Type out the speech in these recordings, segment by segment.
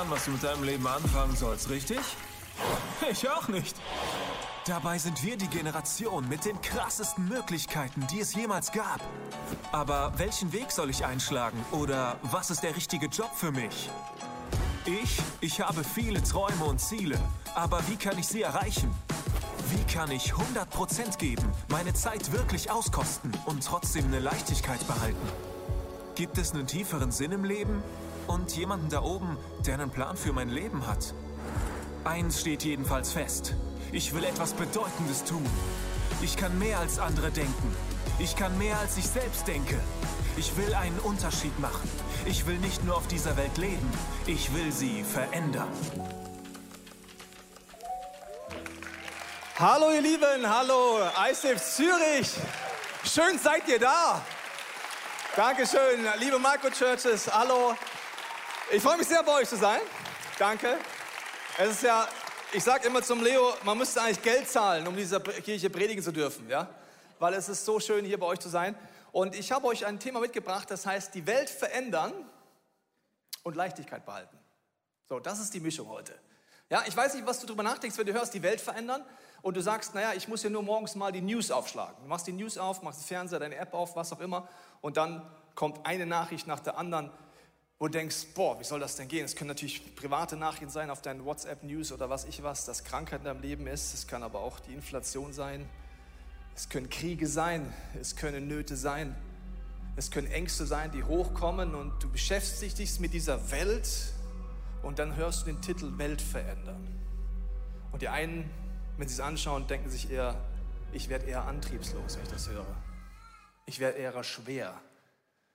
Plan, was du mit deinem Leben anfangen sollst, richtig? Ich auch nicht. Dabei sind wir die Generation mit den krassesten Möglichkeiten, die es jemals gab. Aber welchen Weg soll ich einschlagen? Oder was ist der richtige Job für mich? Ich, ich habe viele Träume und Ziele. Aber wie kann ich sie erreichen? Wie kann ich 100% geben, meine Zeit wirklich auskosten und trotzdem eine Leichtigkeit behalten? Gibt es einen tieferen Sinn im Leben? Und jemanden da oben, der einen Plan für mein Leben hat? Eins steht jedenfalls fest. Ich will etwas Bedeutendes tun. Ich kann mehr als andere denken. Ich kann mehr als ich selbst denke. Ich will einen Unterschied machen. Ich will nicht nur auf dieser Welt leben. Ich will sie verändern. Hallo ihr Lieben, hallo ISIF Zürich. Schön seid ihr da. Dankeschön, liebe Microchurches, hallo. Ich freue mich sehr bei euch zu sein. Danke. Es ist ja, ich sage immer zum Leo, man müsste eigentlich Geld zahlen, um dieser Kirche predigen zu dürfen, ja? Weil es ist so schön, hier bei euch zu sein. Und ich habe euch ein Thema mitgebracht, das heißt, die Welt verändern und Leichtigkeit behalten. So, das ist die Mischung heute. Ja, ich weiß nicht, was du darüber nachdenkst, wenn du hörst, die Welt verändern und du sagst, naja, ich muss ja nur morgens mal die News aufschlagen. Du machst die News auf, machst den Fernseher, deine App auf, was auch immer und dann kommt eine Nachricht nach der anderen, wo du denkst, boah, wie soll das denn gehen? Es können natürlich private Nachrichten sein auf deinen WhatsApp-News oder was ich was, dass Krankheit in deinem Leben ist. Es kann aber auch die Inflation sein. Es können Kriege sein. Es können Nöte sein. Es können Ängste sein, die hochkommen und du beschäftigst dich mit dieser Welt und dann hörst du den Titel Welt verändern. Und die einen, wenn sie es anschauen, denken sich eher, ich werde eher antriebslos, wenn ich das höre. Ich werde eher schwer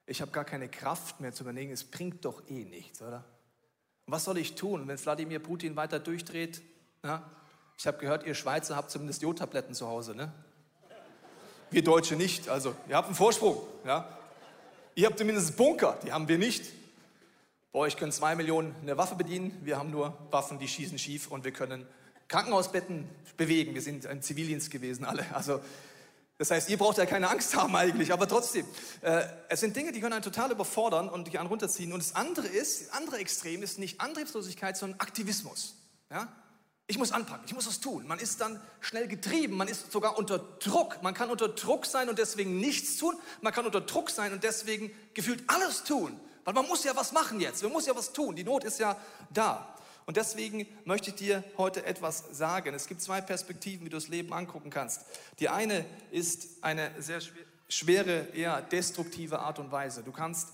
ich habe gar keine Kraft mehr zu überlegen, es bringt doch eh nichts, oder? Was soll ich tun, wenn Wladimir Putin weiter durchdreht? Ja? Ich habe gehört, ihr Schweizer habt zumindest Jodtabletten zu Hause, ne? Wir Deutsche nicht, also ihr habt einen Vorsprung, ja? Ihr habt zumindest Bunker, die haben wir nicht. Bei euch können zwei Millionen eine Waffe bedienen, wir haben nur Waffen, die schießen schief und wir können Krankenhausbetten bewegen. Wir sind im Zivildienst gewesen alle. Also das heißt, ihr braucht ja keine Angst haben eigentlich, aber trotzdem. Äh, es sind Dinge, die können einen total überfordern und dich einen runterziehen. Und das andere ist, das andere Extrem ist nicht Antriebslosigkeit, sondern Aktivismus. Ja? Ich muss anpacken, ich muss was tun. Man ist dann schnell getrieben, man ist sogar unter Druck. Man kann unter Druck sein und deswegen nichts tun. Man kann unter Druck sein und deswegen gefühlt alles tun. Weil man muss ja was machen jetzt, man muss ja was tun. Die Not ist ja da. Und deswegen möchte ich dir heute etwas sagen. Es gibt zwei Perspektiven, wie du das Leben angucken kannst. Die eine ist eine sehr schwere, eher destruktive Art und Weise. Du kannst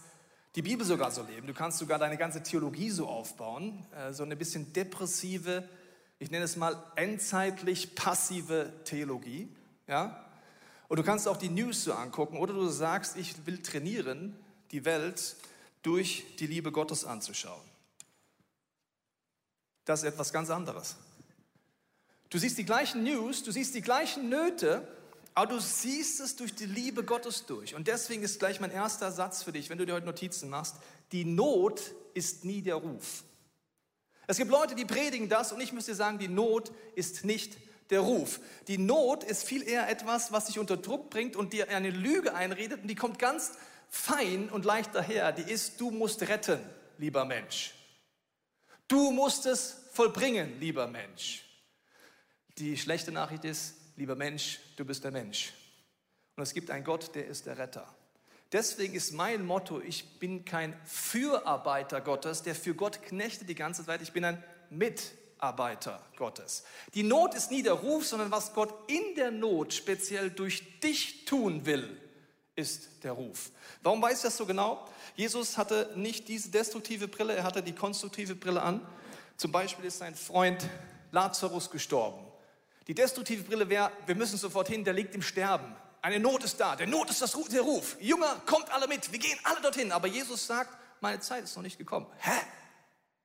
die Bibel sogar so leben. Du kannst sogar deine ganze Theologie so aufbauen. Äh, so eine bisschen depressive, ich nenne es mal endzeitlich passive Theologie. Ja? Und du kannst auch die News so angucken. Oder du sagst, ich will trainieren, die Welt durch die Liebe Gottes anzuschauen. Das ist etwas ganz anderes. Du siehst die gleichen News, du siehst die gleichen Nöte, aber du siehst es durch die Liebe Gottes durch. Und deswegen ist gleich mein erster Satz für dich, wenn du dir heute Notizen machst, die Not ist nie der Ruf. Es gibt Leute, die predigen das und ich müsste sagen, die Not ist nicht der Ruf. Die Not ist viel eher etwas, was dich unter Druck bringt und dir eine Lüge einredet und die kommt ganz fein und leicht daher. Die ist, du musst retten, lieber Mensch. Du musst es vollbringen, lieber Mensch. Die schlechte Nachricht ist, lieber Mensch, du bist der Mensch. Und es gibt einen Gott, der ist der Retter. Deswegen ist mein Motto, ich bin kein Fürarbeiter Gottes, der für Gott knechtet die ganze Zeit. Ich bin ein Mitarbeiter Gottes. Die Not ist nie der Ruf, sondern was Gott in der Not speziell durch dich tun will, ist der Ruf. Warum weiß ich das so genau? Jesus hatte nicht diese destruktive Brille, er hatte die konstruktive Brille an. Zum Beispiel ist sein Freund Lazarus gestorben. Die destruktive Brille wäre, wir müssen sofort hin, der liegt im Sterben. Eine Not ist da, der Not ist das, der Ruf. Jünger, kommt alle mit, wir gehen alle dorthin. Aber Jesus sagt, meine Zeit ist noch nicht gekommen. Hä?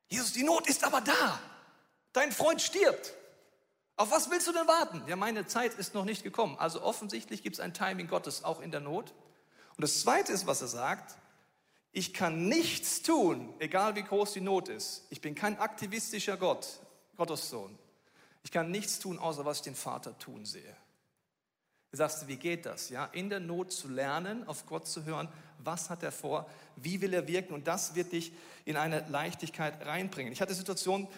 Jesus, die Not ist aber da. Dein Freund stirbt. Auf was willst du denn warten? Ja, meine Zeit ist noch nicht gekommen. Also offensichtlich gibt es ein Timing Gottes auch in der Not. Und das Zweite ist, was er sagt, ich kann nichts tun, egal wie groß die Not ist. Ich bin kein aktivistischer Gott, Gottes Sohn. Ich kann nichts tun, außer was ich den Vater tun sehe. sagst du, wie geht das? Ja, in der Not zu lernen, auf Gott zu hören, was hat er vor, wie will er wirken und das wird dich in eine Leichtigkeit reinbringen. Ich hatte Situation,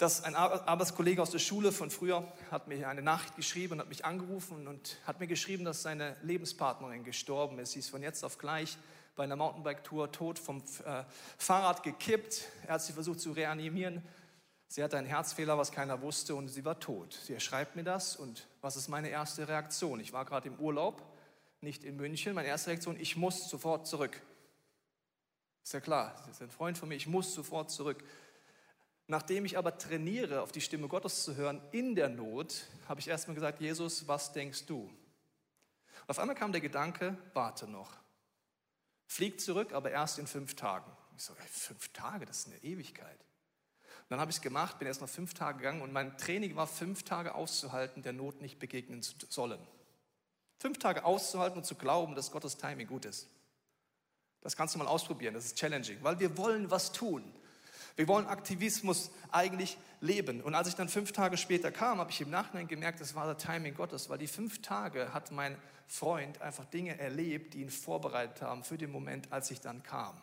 dass ein Arbeitskollege aus der Schule von früher hat mir eine Nachricht geschrieben und hat mich angerufen und hat mir geschrieben, dass seine Lebenspartnerin gestorben ist. Sie ist von jetzt auf gleich bei einer Mountainbike-Tour tot vom äh, Fahrrad gekippt. Er hat sie versucht zu reanimieren. Sie hatte einen Herzfehler, was keiner wusste, und sie war tot. Sie schreibt mir das und was ist meine erste Reaktion? Ich war gerade im Urlaub, nicht in München. Meine erste Reaktion, ich muss sofort zurück. Ist ja klar, das ist ein Freund von mir, ich muss sofort zurück. Nachdem ich aber trainiere, auf die Stimme Gottes zu hören in der Not, habe ich erstmal gesagt, Jesus, was denkst du? Und auf einmal kam der Gedanke, warte noch. Flieg zurück, aber erst in fünf Tagen. Ich so, ey, fünf Tage, das ist eine Ewigkeit. Und dann habe ich es gemacht, bin erst noch fünf Tage gegangen und mein Training war, fünf Tage auszuhalten, der Not nicht begegnen zu sollen. Fünf Tage auszuhalten und zu glauben, dass Gottes Timing gut ist. Das kannst du mal ausprobieren, das ist challenging, weil wir wollen was tun. Wir wollen Aktivismus eigentlich leben. Und als ich dann fünf Tage später kam, habe ich im Nachhinein gemerkt, das war der Timing Gottes, weil die fünf Tage hat mein Freund einfach Dinge erlebt, die ihn vorbereitet haben für den Moment, als ich dann kam.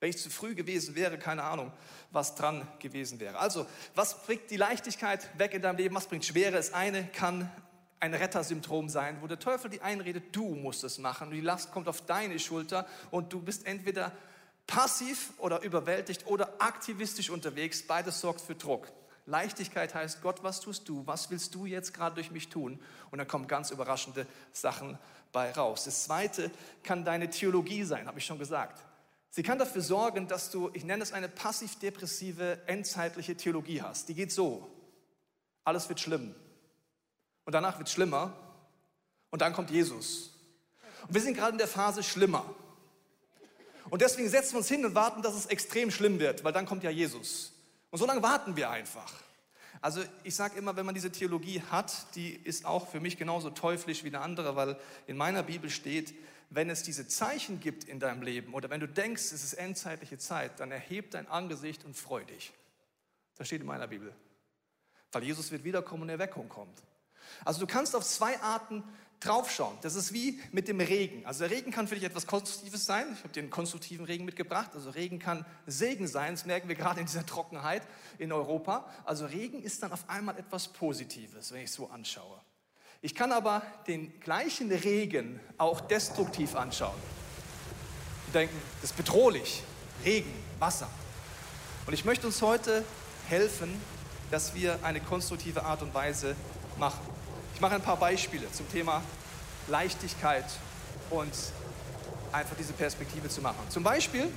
Wenn ich zu früh gewesen wäre, keine Ahnung, was dran gewesen wäre. Also, was bringt die Leichtigkeit weg in deinem Leben? Was bringt Schwere? Das eine kann ein Rettersymptom sein, wo der Teufel die einredet, du musst es machen. Und die Last kommt auf deine Schulter und du bist entweder passiv oder überwältigt oder aktivistisch unterwegs. Beides sorgt für Druck. Leichtigkeit heißt, Gott, was tust du? Was willst du jetzt gerade durch mich tun? Und dann kommen ganz überraschende Sachen bei raus. Das zweite kann deine Theologie sein, habe ich schon gesagt. Sie kann dafür sorgen, dass du, ich nenne es eine passiv-depressive, endzeitliche Theologie hast. Die geht so. Alles wird schlimm. Und danach wird schlimmer. Und dann kommt Jesus. Und wir sind gerade in der Phase schlimmer. Und deswegen setzen wir uns hin und warten, dass es extrem schlimm wird, weil dann kommt ja Jesus. Und so lange warten wir einfach. Also ich sage immer, wenn man diese Theologie hat, die ist auch für mich genauso teuflisch wie eine andere, weil in meiner Bibel steht, wenn es diese Zeichen gibt in deinem Leben oder wenn du denkst, es ist endzeitliche Zeit, dann erheb dein Angesicht und freu dich. Das steht in meiner Bibel. Weil Jesus wird wiederkommen und Erweckung kommt. Also du kannst auf zwei Arten draufschauen. Das ist wie mit dem Regen. Also der Regen kann für dich etwas Konstruktives sein. Ich habe dir einen konstruktiven Regen mitgebracht. Also Regen kann Segen sein. Das merken wir gerade in dieser Trockenheit in Europa. Also Regen ist dann auf einmal etwas Positives, wenn ich es so anschaue. Ich kann aber den gleichen Regen auch destruktiv anschauen. Und denken, das ist bedrohlich. Regen, Wasser. Und ich möchte uns heute helfen, dass wir eine konstruktive Art und Weise machen. Ich mache ein paar Beispiele zum Thema Leichtigkeit und einfach diese Perspektive zu machen. Zum Beispiel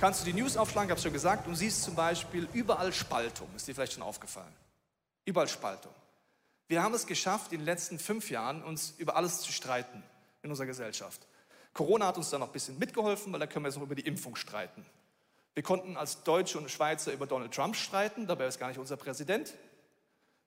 kannst du die News aufschlagen, ich habe es schon gesagt, und siehst zum Beispiel überall Spaltung. Ist dir vielleicht schon aufgefallen? Überall Spaltung. Wir haben es geschafft, in den letzten fünf Jahren uns über alles zu streiten in unserer Gesellschaft. Corona hat uns da noch ein bisschen mitgeholfen, weil da können wir jetzt noch über die Impfung streiten. Wir konnten als Deutsche und Schweizer über Donald Trump streiten, dabei ist gar nicht unser Präsident.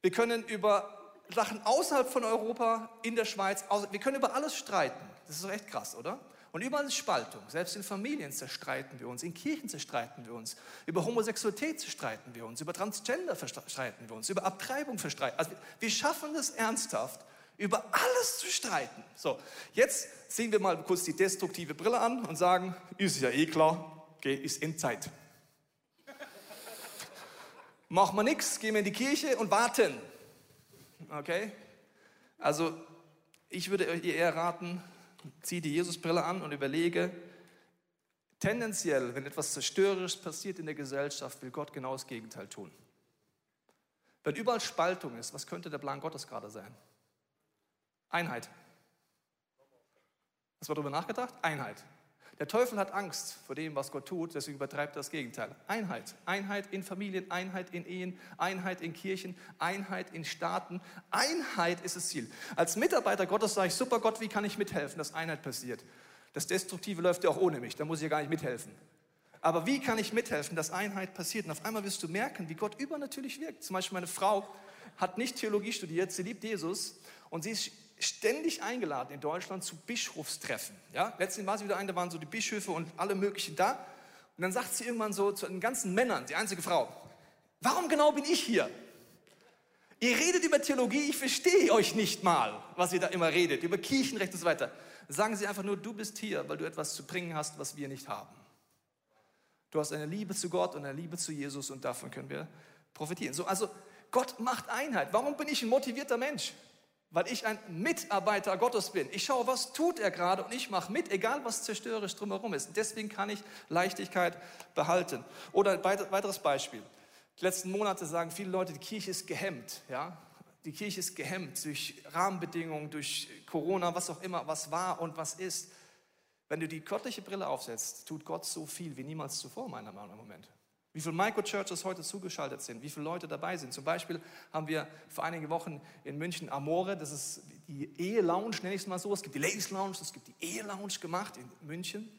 Wir können über Sachen außerhalb von Europa, in der Schweiz, wir können über alles streiten. Das ist doch echt krass, oder? Und überall ist Spaltung. Selbst in Familien zerstreiten wir uns, in Kirchen zerstreiten wir uns, über Homosexualität zerstreiten wir uns, über Transgender verstreiten wir uns, über Abtreibung verstreiten. Also wir schaffen es ernsthaft, über alles zu streiten. So, jetzt ziehen wir mal kurz die destruktive Brille an und sagen, ist ja eh klar, okay, ist Endzeit. Machen wir nichts, gehen wir in die Kirche und warten. Okay? Also, ich würde euch eher raten, zieh die Jesusbrille an und überlege, tendenziell, wenn etwas Zerstörerisches passiert in der Gesellschaft, will Gott genau das Gegenteil tun. Wenn überall Spaltung ist, was könnte der Plan Gottes gerade sein? Einheit. Hast du darüber nachgedacht? Einheit. Der Teufel hat Angst vor dem, was Gott tut, deswegen übertreibt er das Gegenteil. Einheit. Einheit in Familien, Einheit in Ehen, Einheit in Kirchen, Einheit in Staaten. Einheit ist das Ziel. Als Mitarbeiter Gottes sage ich, super Gott, wie kann ich mithelfen, dass Einheit passiert? Das Destruktive läuft ja auch ohne mich, da muss ich ja gar nicht mithelfen. Aber wie kann ich mithelfen, dass Einheit passiert? Und auf einmal wirst du merken, wie Gott übernatürlich wirkt. Zum Beispiel meine Frau hat nicht Theologie studiert, sie liebt Jesus und sie ist ständig eingeladen in Deutschland zu Bischofstreffen. Ja? Letztens war sie wieder ein, da waren so die Bischöfe und alle möglichen da. Und dann sagt sie irgendwann so zu den ganzen Männern, die einzige Frau, warum genau bin ich hier? Ihr redet über Theologie, ich verstehe euch nicht mal, was ihr da immer redet, über Kirchenrecht und so weiter. Sagen Sie einfach nur, du bist hier, weil du etwas zu bringen hast, was wir nicht haben. Du hast eine Liebe zu Gott und eine Liebe zu Jesus und davon können wir profitieren. So, also Gott macht Einheit. Warum bin ich ein motivierter Mensch? Weil ich ein Mitarbeiter Gottes bin. Ich schaue, was tut er gerade und ich mache mit, egal was zerstörerisch drumherum ist. deswegen kann ich Leichtigkeit behalten. Oder ein weiteres Beispiel. Die letzten Monate sagen viele Leute, die Kirche ist gehemmt. Ja? Die Kirche ist gehemmt durch Rahmenbedingungen, durch Corona, was auch immer, was war und was ist. Wenn du die göttliche Brille aufsetzt, tut Gott so viel wie niemals zuvor, meiner Meinung nach im Moment. Wie viele Microchurches heute zugeschaltet sind, wie viele Leute dabei sind. Zum Beispiel haben wir vor einigen Wochen in München Amore, das ist die Ehe-Lounge, nenne ich es mal so. Es gibt die Ladies Lounge, es gibt die Ehe-Lounge gemacht in München.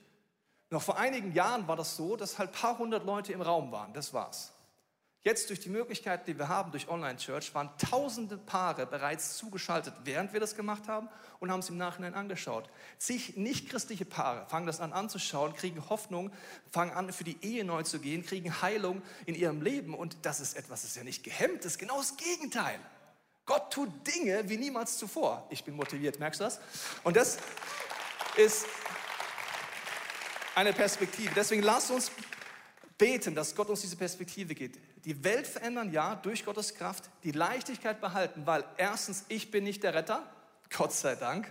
Noch vor einigen Jahren war das so, dass halt ein paar hundert Leute im Raum waren. Das war's. Jetzt durch die Möglichkeiten, die wir haben durch Online-Church, waren tausende Paare bereits zugeschaltet, während wir das gemacht haben und haben es im Nachhinein angeschaut. Zig nicht-christliche Paare fangen das an anzuschauen, kriegen Hoffnung, fangen an, für die Ehe neu zu gehen, kriegen Heilung in ihrem Leben. Und das ist etwas, das ist ja nicht gehemmt, das ist genau das Gegenteil. Gott tut Dinge wie niemals zuvor. Ich bin motiviert, merkst du das? Und das ist eine Perspektive. Deswegen lasst uns beten, dass Gott uns diese Perspektive gibt. Die Welt verändern, ja, durch Gottes Kraft, die Leichtigkeit behalten, weil erstens, ich bin nicht der Retter, Gott sei Dank.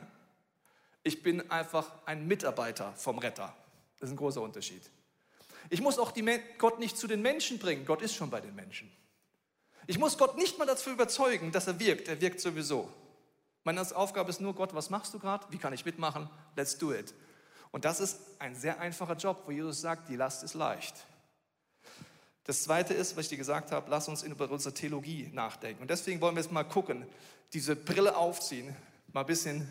Ich bin einfach ein Mitarbeiter vom Retter. Das ist ein großer Unterschied. Ich muss auch Gott nicht zu den Menschen bringen, Gott ist schon bei den Menschen. Ich muss Gott nicht mal dazu überzeugen, dass er wirkt, er wirkt sowieso. Meine Aufgabe ist nur, Gott, was machst du gerade? Wie kann ich mitmachen? Let's do it. Und das ist ein sehr einfacher Job, wo Jesus sagt, die Last ist leicht. Das Zweite ist, was ich dir gesagt habe, lass uns über unsere Theologie nachdenken. Und deswegen wollen wir jetzt mal gucken, diese Brille aufziehen, mal ein bisschen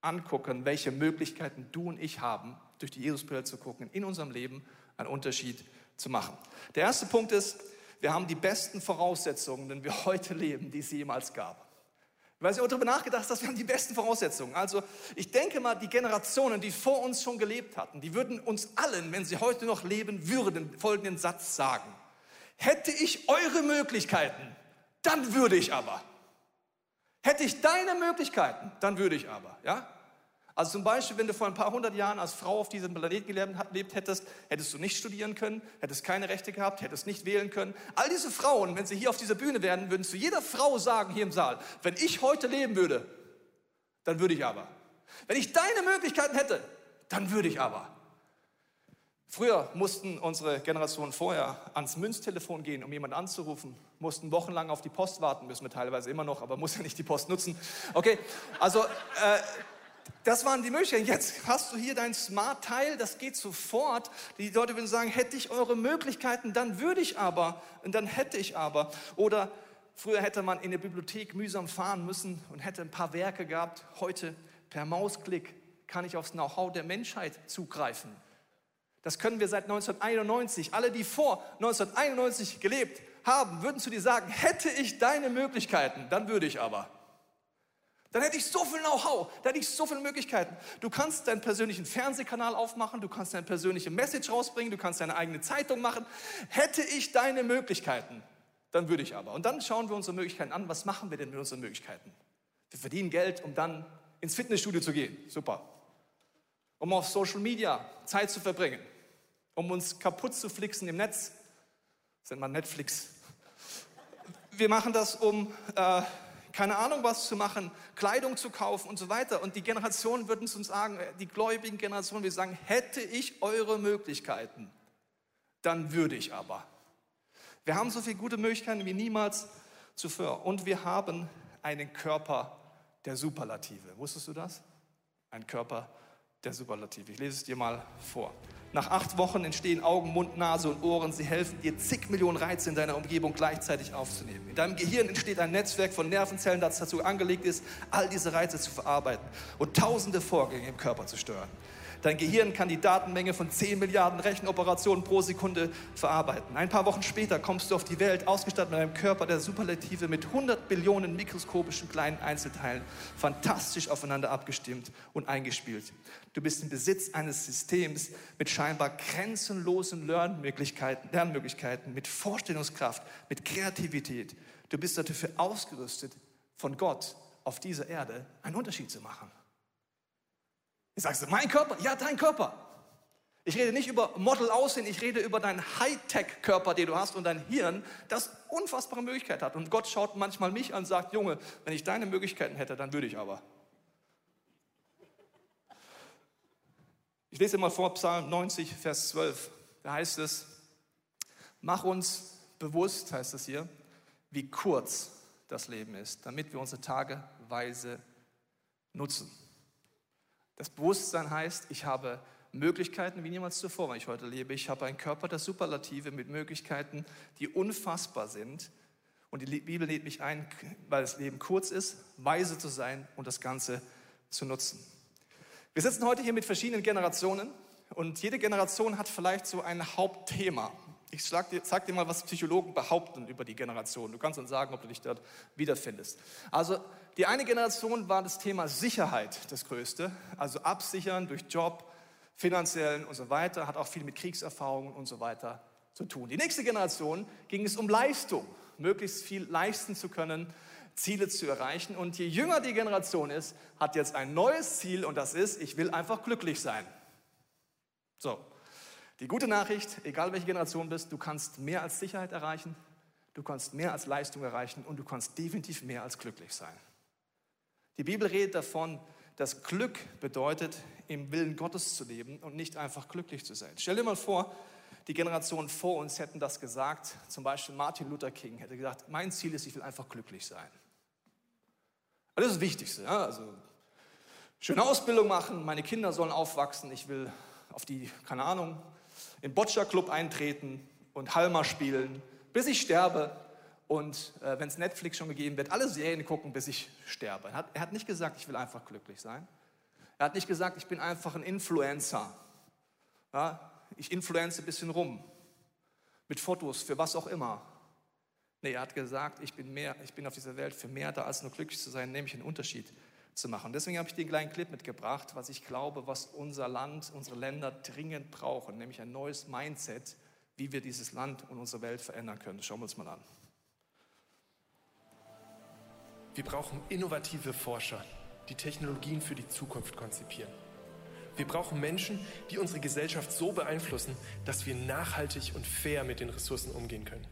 angucken, welche Möglichkeiten du und ich haben, durch die Jesusbrille zu gucken, in unserem Leben einen Unterschied zu machen. Der erste Punkt ist, wir haben die besten Voraussetzungen, denn wir heute leben, die es jemals gab. Weil sie auch darüber nachgedacht hast, dass wir haben die besten Voraussetzungen. Also ich denke mal, die Generationen, die vor uns schon gelebt hatten, die würden uns allen, wenn sie heute noch leben würden, folgenden Satz sagen. Hätte ich eure Möglichkeiten, dann würde ich aber. Hätte ich deine Möglichkeiten, dann würde ich aber. Ja? Also zum Beispiel, wenn du vor ein paar hundert Jahren als Frau auf diesem Planeten gelebt hättest, hättest du nicht studieren können, hättest keine Rechte gehabt, hättest nicht wählen können. All diese Frauen, wenn sie hier auf dieser Bühne wären, würden zu jeder Frau sagen hier im Saal, wenn ich heute leben würde, dann würde ich aber. Wenn ich deine Möglichkeiten hätte, dann würde ich aber. Früher mussten unsere Generationen vorher ans Münztelefon gehen, um jemanden anzurufen, mussten wochenlang auf die Post warten, müssen wir teilweise immer noch, aber muss ja nicht die Post nutzen. Okay, also äh, das waren die Möglichkeiten. Jetzt hast du hier dein Smart-Teil, das geht sofort. Die Leute würden sagen, hätte ich eure Möglichkeiten, dann würde ich aber und dann hätte ich aber. Oder früher hätte man in der Bibliothek mühsam fahren müssen und hätte ein paar Werke gehabt. Heute per Mausklick kann ich aufs Know-how der Menschheit zugreifen. Das können wir seit 1991. Alle, die vor 1991 gelebt haben, würden zu dir sagen, hätte ich deine Möglichkeiten, dann würde ich aber. Dann hätte ich so viel Know-how, dann hätte ich so viele Möglichkeiten. Du kannst deinen persönlichen Fernsehkanal aufmachen, du kannst deine persönliche Message rausbringen, du kannst deine eigene Zeitung machen. Hätte ich deine Möglichkeiten, dann würde ich aber. Und dann schauen wir unsere Möglichkeiten an. Was machen wir denn mit unseren Möglichkeiten? Wir verdienen Geld, um dann ins Fitnessstudio zu gehen. Super. Um auf Social Media Zeit zu verbringen. Um uns kaputt zu flixen im Netz. Das nennt man Netflix. Wir machen das, um äh, keine Ahnung was zu machen, Kleidung zu kaufen und so weiter. Und die Generationen würden uns sagen, äh, die gläubigen Generationen, wir sagen, hätte ich eure Möglichkeiten, dann würde ich aber. Wir haben so viele gute Möglichkeiten wie niemals zuvor. Und wir haben einen Körper der Superlative. Wusstest du das? Ein Körper der Superlative. Ich lese es dir mal vor. Nach acht Wochen entstehen Augen, Mund, Nase und Ohren. Sie helfen dir, zig Millionen Reize in deiner Umgebung gleichzeitig aufzunehmen. In deinem Gehirn entsteht ein Netzwerk von Nervenzellen, das dazu angelegt ist, all diese Reize zu verarbeiten und tausende Vorgänge im Körper zu steuern. Dein Gehirn kann die Datenmenge von 10 Milliarden Rechenoperationen pro Sekunde verarbeiten. Ein paar Wochen später kommst du auf die Welt, ausgestattet mit einem Körper der Superlative mit 100 Billionen mikroskopischen kleinen Einzelteilen, fantastisch aufeinander abgestimmt und eingespielt. Du bist im Besitz eines Systems mit scheinbar grenzenlosen Lernmöglichkeiten, Lernmöglichkeiten, mit Vorstellungskraft, mit Kreativität. Du bist dafür ausgerüstet, von Gott auf dieser Erde einen Unterschied zu machen. Ich sagst, mein Körper? Ja, dein Körper. Ich rede nicht über Model-Aussehen, ich rede über deinen Hightech-Körper, den du hast und dein Hirn, das unfassbare Möglichkeiten hat. Und Gott schaut manchmal mich an und sagt, Junge, wenn ich deine Möglichkeiten hätte, dann würde ich aber. Ich lese mal vor Psalm 90, Vers 12. Da heißt es, mach uns bewusst, heißt es hier, wie kurz das Leben ist, damit wir unsere Tage weise nutzen. Das Bewusstsein heißt, ich habe Möglichkeiten wie niemals zuvor, wenn ich heute lebe. Ich habe einen Körper der Superlative mit Möglichkeiten, die unfassbar sind. Und die Bibel lädt mich ein, weil das Leben kurz ist, weise zu sein und das Ganze zu nutzen. Wir sitzen heute hier mit verschiedenen Generationen und jede Generation hat vielleicht so ein Hauptthema. Ich sag dir, sag dir mal, was Psychologen behaupten über die Generation. Du kannst uns sagen, ob du dich dort wiederfindest. Also die eine Generation war das Thema Sicherheit das Größte, also absichern durch Job, finanziellen und so weiter, hat auch viel mit Kriegserfahrungen und so weiter zu tun. Die nächste Generation ging es um Leistung, möglichst viel leisten zu können, Ziele zu erreichen. Und je jünger die Generation ist, hat jetzt ein neues Ziel und das ist, ich will einfach glücklich sein. So, die gute Nachricht, egal welche Generation bist, du kannst mehr als Sicherheit erreichen, du kannst mehr als Leistung erreichen und du kannst definitiv mehr als glücklich sein. Die Bibel redet davon, dass Glück bedeutet, im Willen Gottes zu leben und nicht einfach glücklich zu sein. Stell dir mal vor, die Generationen vor uns hätten das gesagt. Zum Beispiel Martin Luther King hätte gesagt, mein Ziel ist, ich will einfach glücklich sein. Das ist das Wichtigste. Ja? Also, schöne Ausbildung machen, meine Kinder sollen aufwachsen, ich will auf die, keine Ahnung, im Boccia Club eintreten und Halma spielen, bis ich sterbe und äh, wenn es Netflix schon gegeben wird, alle Serien gucken, bis ich sterbe. Er hat, er hat nicht gesagt, ich will einfach glücklich sein. Er hat nicht gesagt, ich bin einfach ein Influencer. Ja, ich influenze ein bisschen rum. Mit Fotos, für was auch immer. Nee, er hat gesagt, ich bin, mehr, ich bin auf dieser Welt für mehr da, als nur glücklich zu sein, nämlich einen Unterschied zu machen. Deswegen habe ich den kleinen Clip mitgebracht, was ich glaube, was unser Land, unsere Länder dringend brauchen, nämlich ein neues Mindset, wie wir dieses Land und unsere Welt verändern können. Schauen wir uns mal an. Wir brauchen innovative Forscher, die Technologien für die Zukunft konzipieren. Wir brauchen Menschen, die unsere Gesellschaft so beeinflussen, dass wir nachhaltig und fair mit den Ressourcen umgehen können.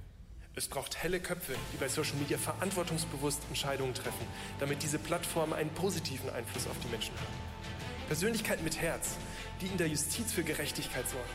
Es braucht helle Köpfe, die bei Social Media verantwortungsbewusst Entscheidungen treffen, damit diese Plattformen einen positiven Einfluss auf die Menschen haben. Persönlichkeiten mit Herz, die in der Justiz für Gerechtigkeit sorgen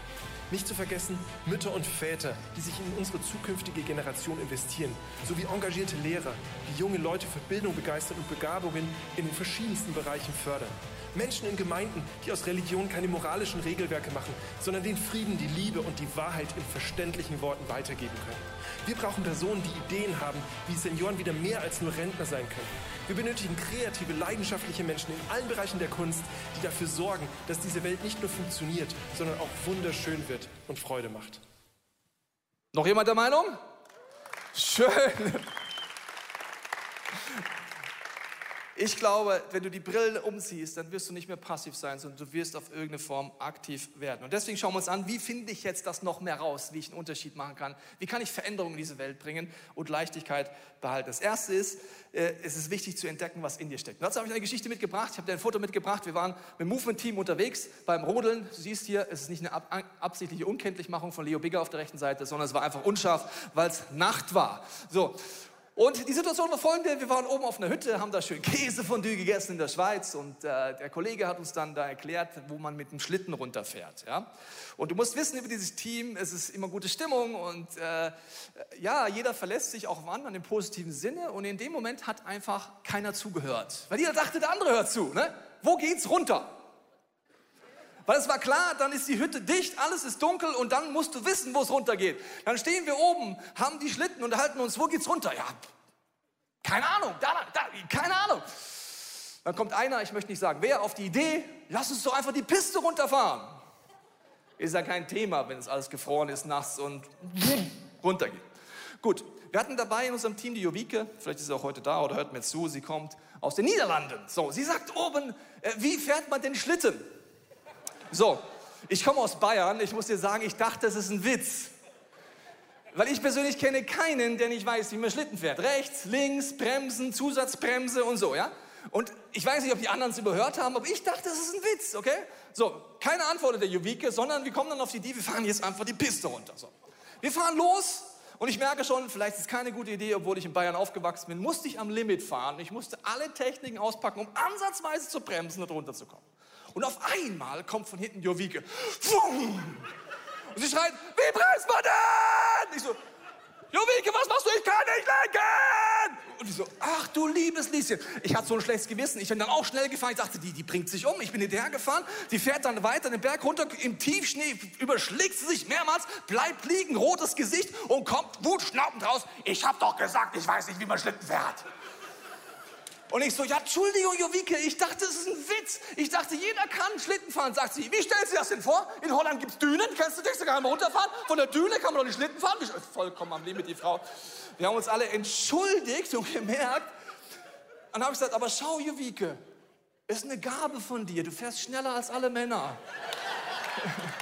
nicht zu vergessen Mütter und Väter, die sich in unsere zukünftige Generation investieren, sowie engagierte Lehrer, die junge Leute für Bildung begeistern und Begabungen in den verschiedensten Bereichen fördern. Menschen in Gemeinden, die aus Religion keine moralischen Regelwerke machen, sondern den Frieden, die Liebe und die Wahrheit in verständlichen Worten weitergeben können. Wir brauchen Personen, die Ideen haben, wie Senioren wieder mehr als nur Rentner sein können. Wir benötigen kreative, leidenschaftliche Menschen in allen Bereichen der Kunst, die dafür sorgen, dass diese Welt nicht nur funktioniert, sondern auch wunderschön wird und Freude macht. Noch jemand der Meinung? Schön. Ich glaube, wenn du die Brille umziehst, dann wirst du nicht mehr passiv sein, sondern du wirst auf irgendeine Form aktiv werden. Und deswegen schauen wir uns an, wie finde ich jetzt das noch mehr raus, wie ich einen Unterschied machen kann, wie kann ich Veränderungen in diese Welt bringen und Leichtigkeit behalten. Das Erste ist, äh, es ist wichtig zu entdecken, was in dir steckt. Und dazu habe ich eine Geschichte mitgebracht, ich habe dir ein Foto mitgebracht, wir waren mit dem Movement-Team unterwegs beim Rodeln. Du siehst hier, es ist nicht eine absichtliche Unkenntlichmachung von Leo Bigger auf der rechten Seite, sondern es war einfach unscharf, weil es Nacht war. So, und die Situation war folgende, wir waren oben auf einer Hütte, haben da schön Käsefondue gegessen in der Schweiz und äh, der Kollege hat uns dann da erklärt, wo man mit dem Schlitten runterfährt. Ja? Und du musst wissen über dieses Team, es ist immer gute Stimmung und äh, ja, jeder verlässt sich auch wann an dem positiven Sinne und in dem Moment hat einfach keiner zugehört. Weil jeder dachte, der andere hört zu. Ne? Wo geht's runter? Weil es war klar, dann ist die Hütte dicht, alles ist dunkel und dann musst du wissen, wo es runtergeht. Dann stehen wir oben, haben die Schlitten und halten uns, wo geht's runter? Ja, keine Ahnung, da, da, keine Ahnung. Dann kommt einer, ich möchte nicht sagen, wer auf die Idee, lass uns doch einfach die Piste runterfahren. Ist ja kein Thema, wenn es alles gefroren ist nachts und runtergeht. Gut, wir hatten dabei in unserem Team die Jovike, vielleicht ist sie auch heute da oder hört mir zu, sie kommt aus den Niederlanden. So, sie sagt oben, äh, wie fährt man den Schlitten? So, ich komme aus Bayern, ich muss dir sagen, ich dachte, das ist ein Witz. Weil ich persönlich kenne keinen, der nicht weiß, wie man Schlitten fährt. Rechts, links, Bremsen, Zusatzbremse und so, ja? Und ich weiß nicht, ob die anderen es überhört haben, aber ich dachte, das ist ein Witz, okay? So, keine Antwort der Juvike, sondern wir kommen dann auf die Idee, wir fahren jetzt einfach die Piste runter. So. Wir fahren los und ich merke schon, vielleicht ist es keine gute Idee, obwohl ich in Bayern aufgewachsen bin, musste ich am Limit fahren. Ich musste alle Techniken auspacken, um ansatzweise zu bremsen und runterzukommen. Und auf einmal kommt von hinten Jovike. Und sie schreit, wie bremst man denn? Ich so, Jovike, was machst du? Ich kann nicht lenken! Und ich so, ach du liebes Lieschen. Ich hatte so ein schlechtes Gewissen. Ich bin dann auch schnell gefahren. Ich dachte, die, die bringt sich um. Ich bin hinterher gefahren. Die fährt dann weiter den Berg runter. Im Tiefschnee überschlägt sie sich mehrmals, bleibt liegen, rotes Gesicht und kommt wutschnaubend raus. Ich hab doch gesagt, ich weiß nicht, wie man Schlitten fährt. Und ich so, ja, Entschuldigung, Jovike, ich dachte, das ist ein Witz. Ich dachte, jeder kann Schlitten fahren. Sagt sie, wie stellst du das denn vor? In Holland gibt es Dünen, kennst du dich? Da kann man runterfahren. Von der Düne kann man doch nicht Schlitten fahren. Ich, vollkommen am Limit, die Frau. Wir haben uns alle entschuldigt und gemerkt. Und dann habe ich gesagt, aber schau, Jovike, ist eine Gabe von dir. Du fährst schneller als alle Männer.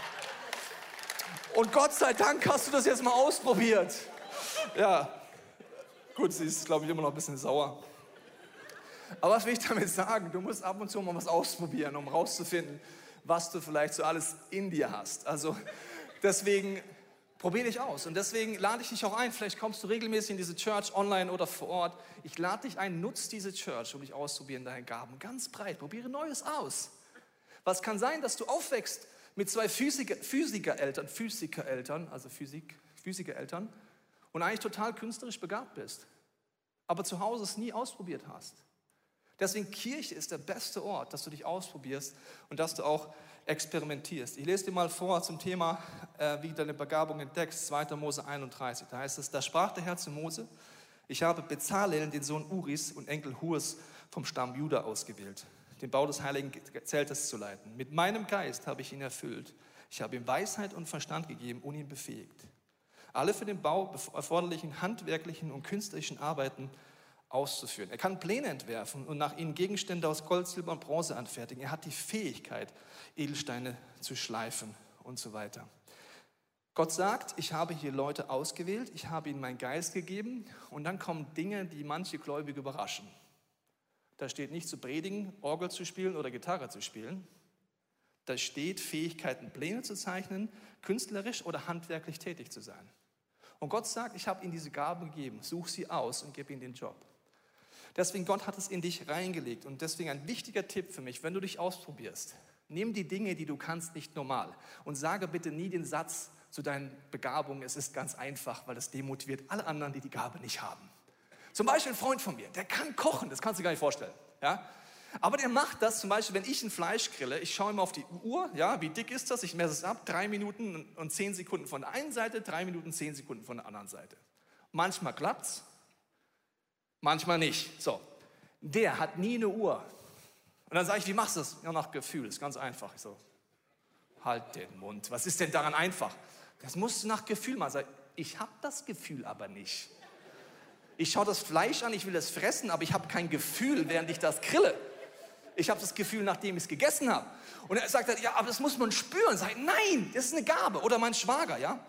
Und Gott sei Dank hast du das jetzt mal ausprobiert. Ja, gut, sie ist, glaube ich, immer noch ein bisschen sauer. Aber was will ich damit sagen? Du musst ab und zu mal was ausprobieren, um rauszufinden, was du vielleicht so alles in dir hast. Also deswegen probier dich aus. Und deswegen lade ich dich auch ein. Vielleicht kommst du regelmäßig in diese Church, online oder vor Ort. Ich lade dich ein, nutz diese Church, um dich auszuprobieren, deine Gaben. Ganz breit. Probiere Neues aus. Was kann sein, dass du aufwächst mit zwei Physiker, Physikereltern, Physikereltern, also Physik, Physikereltern und eigentlich total künstlerisch begabt bist, aber zu Hause es nie ausprobiert hast. Deswegen Kirche ist der beste Ort, dass du dich ausprobierst und dass du auch experimentierst. Ich lese dir mal vor zum Thema, äh, wie deine Begabung entdeckst, 2. Mose 31. Da heißt es, da sprach der Herr zu Mose, ich habe Bezalel, den Sohn Uris und Enkel Hurs vom Stamm Juda ausgewählt, den Bau des heiligen Zeltes zu leiten. Mit meinem Geist habe ich ihn erfüllt. Ich habe ihm Weisheit und Verstand gegeben und ihn befähigt. Alle für den Bau erforderlichen handwerklichen und künstlerischen Arbeiten auszuführen. Er kann Pläne entwerfen und nach ihnen Gegenstände aus Gold, Silber und Bronze anfertigen. Er hat die Fähigkeit, Edelsteine zu schleifen und so weiter. Gott sagt, ich habe hier Leute ausgewählt, ich habe ihnen meinen Geist gegeben und dann kommen Dinge, die manche Gläubige überraschen. Da steht nicht zu predigen, Orgel zu spielen oder Gitarre zu spielen. Da steht Fähigkeiten, Pläne zu zeichnen, künstlerisch oder handwerklich tätig zu sein. Und Gott sagt, ich habe ihnen diese Gaben gegeben, such sie aus und gib ihnen den Job. Deswegen, Gott hat es in dich reingelegt. Und deswegen ein wichtiger Tipp für mich, wenn du dich ausprobierst, nimm die Dinge, die du kannst, nicht normal. Und sage bitte nie den Satz zu deinen Begabungen, es ist ganz einfach, weil das demotiviert alle anderen, die die Gabe nicht haben. Zum Beispiel ein Freund von mir, der kann kochen, das kannst du dir gar nicht vorstellen. Ja? Aber der macht das zum Beispiel, wenn ich ein Fleisch grille, ich schaue immer auf die Uhr, ja, wie dick ist das, ich messe es ab, drei Minuten und zehn Sekunden von der einen Seite, drei Minuten, zehn Sekunden von der anderen Seite. Manchmal klappt's, manchmal nicht. So, der hat nie eine Uhr. Und dann sage ich, wie machst du das? Ja, nach Gefühl, ist ganz einfach. Ich so, halt den Mund. Was ist denn daran einfach? Das musst du nach Gefühl machen. Sag, ich habe das Gefühl aber nicht. Ich schaue das Fleisch an, ich will es fressen, aber ich habe kein Gefühl, während ich das grille. Ich habe das Gefühl, nachdem ich es gegessen habe. Und er sagt, ja, aber das muss man spüren. Sag, nein, das ist eine Gabe. Oder mein Schwager, ja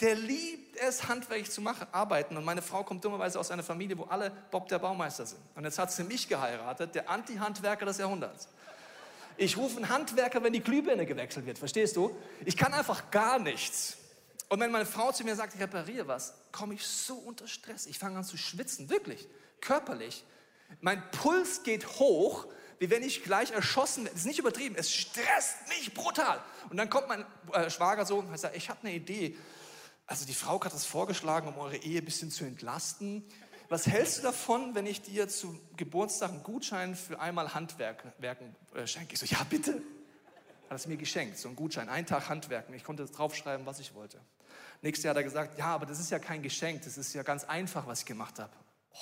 der liebt es, handwerklich zu machen, arbeiten. Und meine Frau kommt dummerweise aus einer Familie, wo alle Bob der Baumeister sind. Und jetzt hat sie mich geheiratet, der Anti-Handwerker des Jahrhunderts. Ich rufe einen Handwerker, wenn die Glühbirne gewechselt wird, verstehst du? Ich kann einfach gar nichts. Und wenn meine Frau zu mir sagt, ich repariere was, komme ich so unter Stress. Ich fange an zu schwitzen, wirklich, körperlich. Mein Puls geht hoch, wie wenn ich gleich erschossen werde. Das ist nicht übertrieben, es stresst mich brutal. Und dann kommt mein äh, Schwager so und sagt, ich habe eine Idee. Also die Frau hat das vorgeschlagen, um eure Ehe ein bisschen zu entlasten. Was hältst du davon, wenn ich dir zu Geburtstag einen Gutschein für einmal Handwerken äh, schenke? Ich so, ja bitte. Hat es mir geschenkt, so einen Gutschein, einen Tag Handwerken. Ich konnte draufschreiben, was ich wollte. Nächstes Jahr hat er gesagt, ja, aber das ist ja kein Geschenk, das ist ja ganz einfach, was ich gemacht habe. Oh.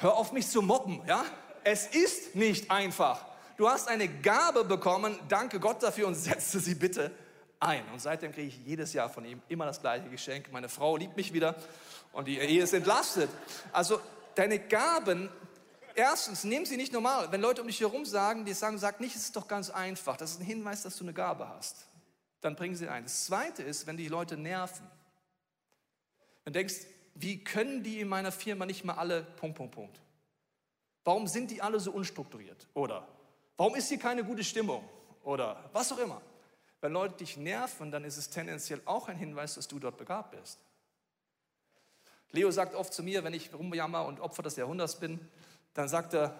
hör auf mich zu mobben, ja? Es ist nicht einfach. Du hast eine Gabe bekommen, danke Gott dafür und setze sie bitte ein. Und seitdem kriege ich jedes Jahr von ihm immer das gleiche Geschenk. Meine Frau liebt mich wieder und die Ehe ist entlastet. Also deine Gaben, erstens, nimm sie nicht normal. Wenn Leute um dich herum sagen, die sagen, sag nicht, es ist doch ganz einfach. Das ist ein Hinweis, dass du eine Gabe hast. Dann bring sie ein. Das Zweite ist, wenn die Leute nerven. Wenn du denkst, wie können die in meiner Firma nicht mal alle Punkt, Punkt, Punkt. Warum sind die alle so unstrukturiert? Oder warum ist hier keine gute Stimmung? Oder was auch immer. Wenn Leute dich nerven, dann ist es tendenziell auch ein Hinweis, dass du dort begabt bist. Leo sagt oft zu mir, wenn ich rumjammer und Opfer des Jahrhunderts bin, dann sagt er,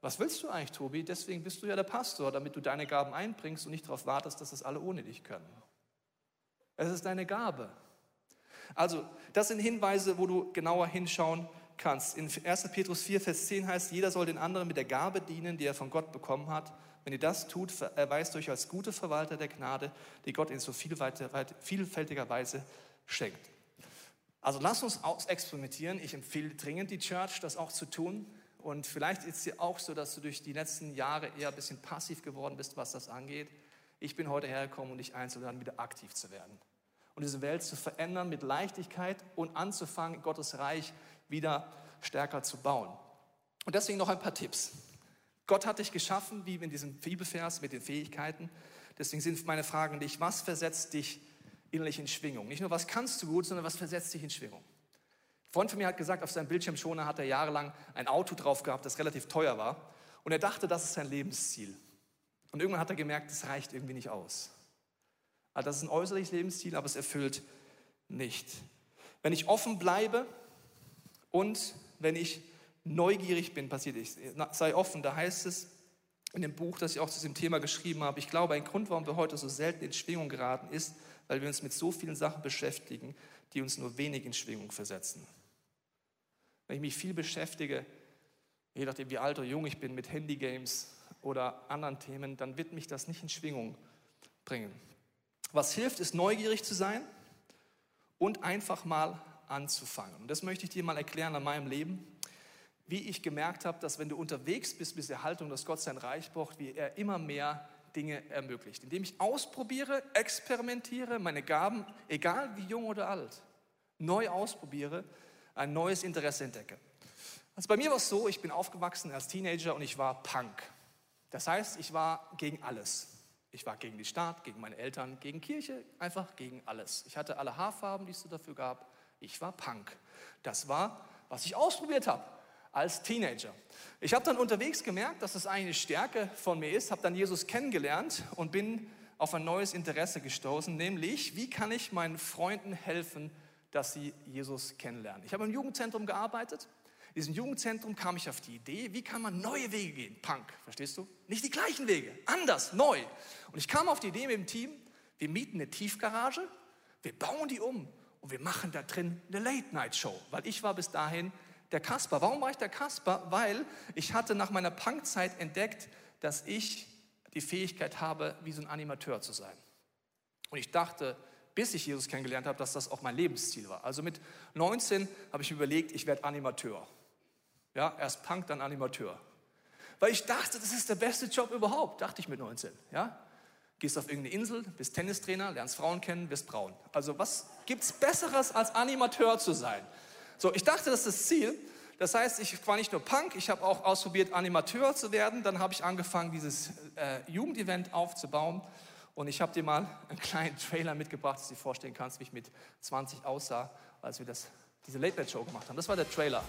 was willst du eigentlich, Tobi? Deswegen bist du ja der Pastor, damit du deine Gaben einbringst und nicht darauf wartest, dass das alle ohne dich können. Es ist deine Gabe. Also, das sind Hinweise, wo du genauer hinschauen kannst. In 1. Petrus 4, Vers 10 heißt, jeder soll den anderen mit der Gabe dienen, die er von Gott bekommen hat. Wenn ihr das tut, erweist euch als gute Verwalter der Gnade, die Gott in so vielfältiger Weise schenkt. Also lasst uns experimentieren. Ich empfehle dringend die Church, das auch zu tun. Und vielleicht ist es dir auch so, dass du durch die letzten Jahre eher ein bisschen passiv geworden bist, was das angeht. Ich bin heute hergekommen, um dich einzuladen, wieder aktiv zu werden. Und diese Welt zu verändern mit Leichtigkeit und anzufangen, Gottes Reich wieder stärker zu bauen. Und deswegen noch ein paar Tipps. Gott hat dich geschaffen, wie in diesem Bibelvers mit den Fähigkeiten. Deswegen sind meine Fragen dich, was versetzt dich innerlich in Schwingung? Nicht nur, was kannst du gut, sondern was versetzt dich in Schwingung? Ein Freund von mir hat gesagt, auf seinem Bildschirmschoner hat er jahrelang ein Auto drauf gehabt, das relativ teuer war. Und er dachte, das ist sein Lebensziel. Und irgendwann hat er gemerkt, das reicht irgendwie nicht aus. Also das ist ein äußerliches Lebensziel, aber es erfüllt nicht. Wenn ich offen bleibe und wenn ich neugierig bin, passiert ich. Sei offen, da heißt es in dem Buch, das ich auch zu diesem Thema geschrieben habe, ich glaube, ein Grund, warum wir heute so selten in Schwingung geraten, ist, weil wir uns mit so vielen Sachen beschäftigen, die uns nur wenig in Schwingung versetzen. Wenn ich mich viel beschäftige, je nachdem wie alt oder jung ich bin, mit Handygames oder anderen Themen, dann wird mich das nicht in Schwingung bringen. Was hilft, ist neugierig zu sein und einfach mal anzufangen. Und das möchte ich dir mal erklären an meinem Leben, wie ich gemerkt habe, dass wenn du unterwegs bist bis der Haltung, dass Gott sein Reich braucht, wie er immer mehr Dinge ermöglicht. Indem ich ausprobiere, experimentiere, meine Gaben, egal wie jung oder alt, neu ausprobiere, ein neues Interesse entdecke. Also bei mir war es so, ich bin aufgewachsen als Teenager und ich war Punk. Das heißt, ich war gegen alles. Ich war gegen die Staat, gegen meine Eltern, gegen Kirche, einfach gegen alles. Ich hatte alle Haarfarben, die es dafür gab. Ich war Punk. Das war, was ich ausprobiert habe als Teenager. Ich habe dann unterwegs gemerkt, dass das eine Stärke von mir ist, habe dann Jesus kennengelernt und bin auf ein neues Interesse gestoßen, nämlich wie kann ich meinen Freunden helfen, dass sie Jesus kennenlernen. Ich habe im Jugendzentrum gearbeitet. In diesem Jugendzentrum kam ich auf die Idee, wie kann man neue Wege gehen? Punk, verstehst du? Nicht die gleichen Wege, anders, neu. Und ich kam auf die Idee mit dem Team, wir mieten eine Tiefgarage, wir bauen die um und wir machen da drin eine Late-Night-Show, weil ich war bis dahin der Kasper. Warum war ich der Kasper? Weil ich hatte nach meiner Punkzeit entdeckt, dass ich die Fähigkeit habe, wie so ein Animateur zu sein. Und ich dachte, bis ich Jesus kennengelernt habe, dass das auch mein Lebensziel war. Also mit 19 habe ich mir überlegt, ich werde Animateur. Ja, erst Punk, dann Animateur. Weil ich dachte, das ist der beste Job überhaupt, dachte ich mit 19. Ja? Gehst auf irgendeine Insel, bist Tennistrainer, lernst Frauen kennen, wirst braun. Also was gibt es Besseres, als Animateur zu sein? So, ich dachte, das ist das Ziel. Das heißt, ich war nicht nur Punk, ich habe auch ausprobiert, Animateur zu werden. Dann habe ich angefangen, dieses äh, Jugendevent aufzubauen. Und ich habe dir mal einen kleinen Trailer mitgebracht, dass du dir vorstellen kannst, wie ich mit 20 aussah, als wir das, diese Late-Night-Show gemacht haben. Das war der Trailer.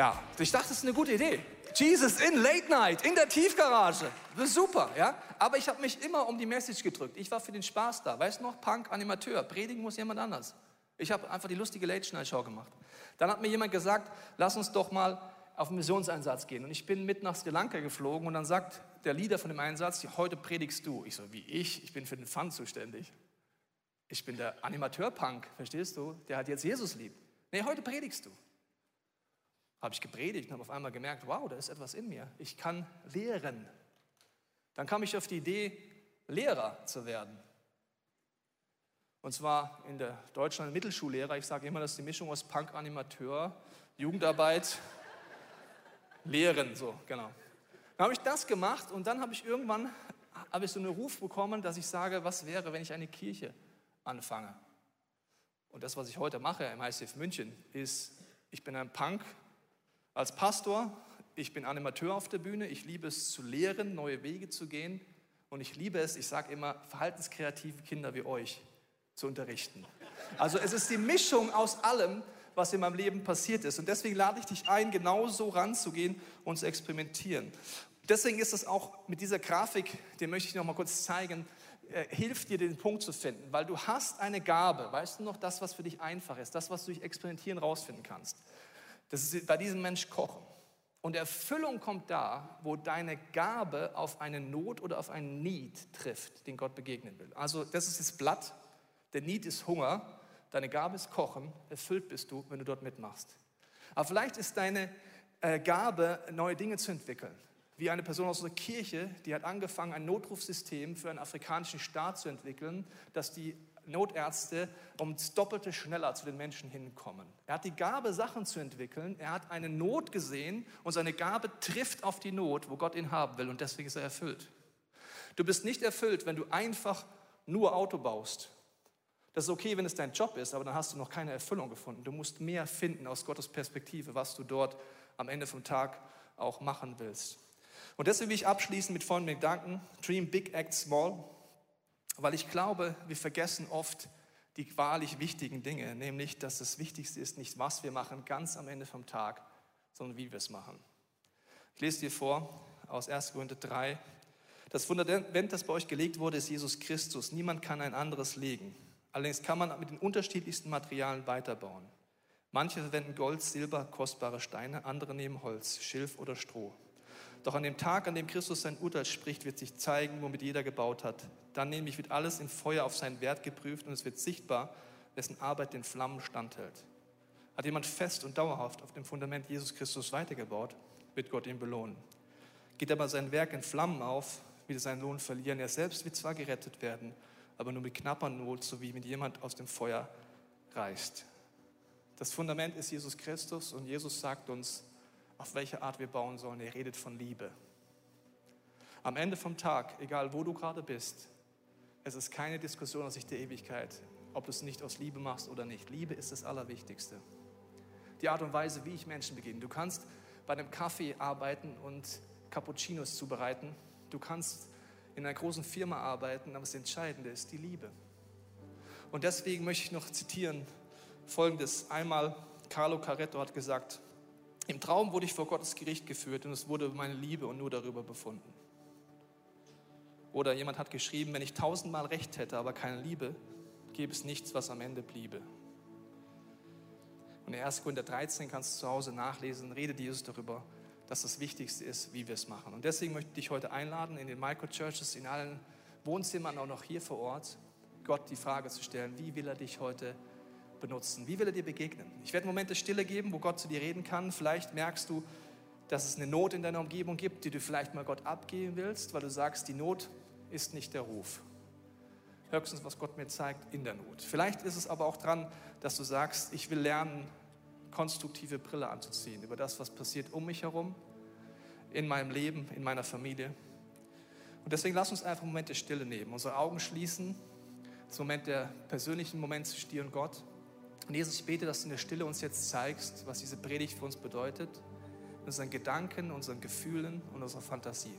Ja, ich dachte, das ist eine gute Idee. Jesus in Late Night, in der Tiefgarage. Das ist super, ja. Aber ich habe mich immer um die Message gedrückt. Ich war für den Spaß da. Weißt du noch, Punk, Animateur. Predigen muss jemand anders. Ich habe einfach die lustige Late Night Show gemacht. Dann hat mir jemand gesagt, lass uns doch mal auf einen Missionseinsatz gehen. Und ich bin mit nach Sri Lanka geflogen und dann sagt der Leader von dem Einsatz, heute predigst du. Ich so, wie ich? Ich bin für den Fun zuständig. ich bin der Animateur-Punk, verstehst du? Der hat jetzt Jesus lieb. Nee, heute predigst du. Habe ich gepredigt und habe auf einmal gemerkt, wow, da ist etwas in mir. Ich kann lehren. Dann kam ich auf die Idee, Lehrer zu werden. Und zwar in der Deutschland Mittelschullehrer. Ich sage immer, das ist die Mischung aus Punk, Animateur, Jugendarbeit, Lehren, so, genau. Dann habe ich das gemacht und dann habe ich irgendwann habe ich so einen Ruf bekommen, dass ich sage, was wäre, wenn ich eine Kirche anfange? Und das, was ich heute mache im ICF München, ist, ich bin ein Punk als Pastor, ich bin Animateur auf der Bühne, ich liebe es zu lehren, neue Wege zu gehen und ich liebe es, ich sage immer, verhaltenskreative Kinder wie euch zu unterrichten. Also es ist die Mischung aus allem, was in meinem Leben passiert ist. Und deswegen lade ich dich ein, genauso ranzugehen und zu experimentieren. Deswegen ist es auch mit dieser Grafik, den möchte ich noch mal kurz zeigen, äh, hilft dir, den Punkt zu finden, weil du hast eine Gabe. Weißt du noch, das, was für dich einfach ist, das, was du durch Experimentieren rausfinden kannst. Das ist bei diesem Mensch Kochen. Und Erfüllung kommt da, wo deine Gabe auf eine Not oder auf einen Need trifft, den Gott begegnen will. Also das ist das Blatt, der Need ist Hunger, deine Gabe ist Kochen, erfüllt bist du, wenn du dort mitmachst. Aber vielleicht ist deine äh, Gabe, neue Dinge zu entwickeln wie eine Person aus unserer Kirche, die hat angefangen, ein Notrufsystem für einen afrikanischen Staat zu entwickeln, dass die Notärzte um Doppelte schneller zu den Menschen hinkommen. Er hat die Gabe, Sachen zu entwickeln. Er hat eine Not gesehen und seine Gabe trifft auf die Not, wo Gott ihn haben will und deswegen ist er erfüllt. Du bist nicht erfüllt, wenn du einfach nur Auto baust. Das ist okay, wenn es dein Job ist, aber dann hast du noch keine Erfüllung gefunden. Du musst mehr finden aus Gottes Perspektive, was du dort am Ende vom Tag auch machen willst. Und deswegen will ich abschließen mit folgendem Gedanken, Dream Big, Act Small, weil ich glaube, wir vergessen oft die wahrlich wichtigen Dinge, nämlich, dass das Wichtigste ist nicht, was wir machen, ganz am Ende vom Tag, sondern wie wir es machen. Ich lese dir vor aus 1. Korinther 3. Das Fundament, das bei euch gelegt wurde, ist Jesus Christus. Niemand kann ein anderes legen. Allerdings kann man mit den unterschiedlichsten Materialien weiterbauen. Manche verwenden Gold, Silber, kostbare Steine, andere nehmen Holz, Schilf oder Stroh. Doch an dem Tag, an dem Christus sein Urteil spricht, wird sich zeigen, womit jeder gebaut hat. Dann nämlich wird alles in Feuer auf seinen Wert geprüft und es wird sichtbar, wessen Arbeit den Flammen standhält. Hat jemand fest und dauerhaft auf dem Fundament Jesus Christus weitergebaut, wird Gott ihn belohnen. Geht aber sein Werk in Flammen auf, wird er seinen Lohn verlieren. Er selbst wird zwar gerettet werden, aber nur mit knapper Not, so wie wenn jemand aus dem Feuer reißt. Das Fundament ist Jesus Christus und Jesus sagt uns, auf welche Art wir bauen sollen. Er redet von Liebe. Am Ende vom Tag, egal wo du gerade bist, es ist keine Diskussion aus Sicht der Ewigkeit, ob du es nicht aus Liebe machst oder nicht. Liebe ist das Allerwichtigste. Die Art und Weise, wie ich Menschen begegne. Du kannst bei einem Kaffee arbeiten und Cappuccinos zubereiten. Du kannst in einer großen Firma arbeiten, aber das Entscheidende ist die Liebe. Und deswegen möchte ich noch zitieren folgendes. Einmal Carlo Caretto hat gesagt, im Traum wurde ich vor Gottes Gericht geführt und es wurde meine Liebe und nur darüber befunden. Oder jemand hat geschrieben, wenn ich tausendmal Recht hätte, aber keine Liebe, gäbe es nichts, was am Ende bliebe. Und in 1. Korinther 13 kannst du zu Hause nachlesen, redet Jesus darüber, dass das Wichtigste ist, wie wir es machen. Und deswegen möchte ich dich heute einladen, in den Microchurches, in allen Wohnzimmern, auch noch hier vor Ort, Gott die Frage zu stellen, wie will er dich heute benutzen? Wie will er dir begegnen? Ich werde Momente Stille geben, wo Gott zu dir reden kann. Vielleicht merkst du, dass es eine Not in deiner Umgebung gibt, die du vielleicht mal Gott abgeben willst, weil du sagst, die Not ist nicht der Ruf. Höchstens, was Gott mir zeigt, in der Not. Vielleicht ist es aber auch dran, dass du sagst, ich will lernen, konstruktive Brille anzuziehen über das, was passiert um mich herum, in meinem Leben, in meiner Familie. Und deswegen lass uns einfach Momente Stille nehmen, unsere Augen schließen, zum Moment der persönlichen Moment zwischen dir und Gott. Und Jesus, ich bete, dass du in der Stille uns jetzt zeigst, was diese Predigt für uns bedeutet, unseren Gedanken, unseren Gefühlen und unserer Fantasie.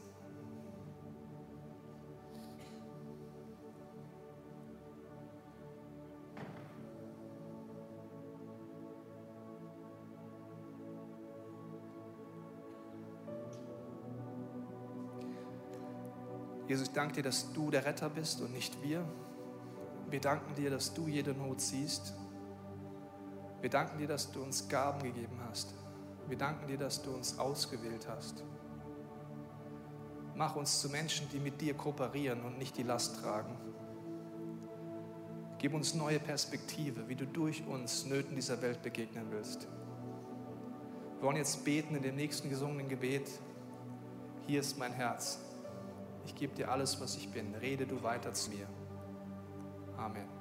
Jesus, ich danke dir, dass du der Retter bist und nicht wir. Wir danken dir, dass du jede Not siehst wir danken dir, dass du uns Gaben gegeben hast. Wir danken dir, dass du uns ausgewählt hast. Mach uns zu Menschen, die mit dir kooperieren und nicht die Last tragen. Gib uns neue Perspektive, wie du durch uns Nöten dieser Welt begegnen willst. Wir wollen jetzt beten in dem nächsten gesungenen Gebet. Hier ist mein Herz. Ich gebe dir alles, was ich bin. Rede du weiter zu mir. Amen.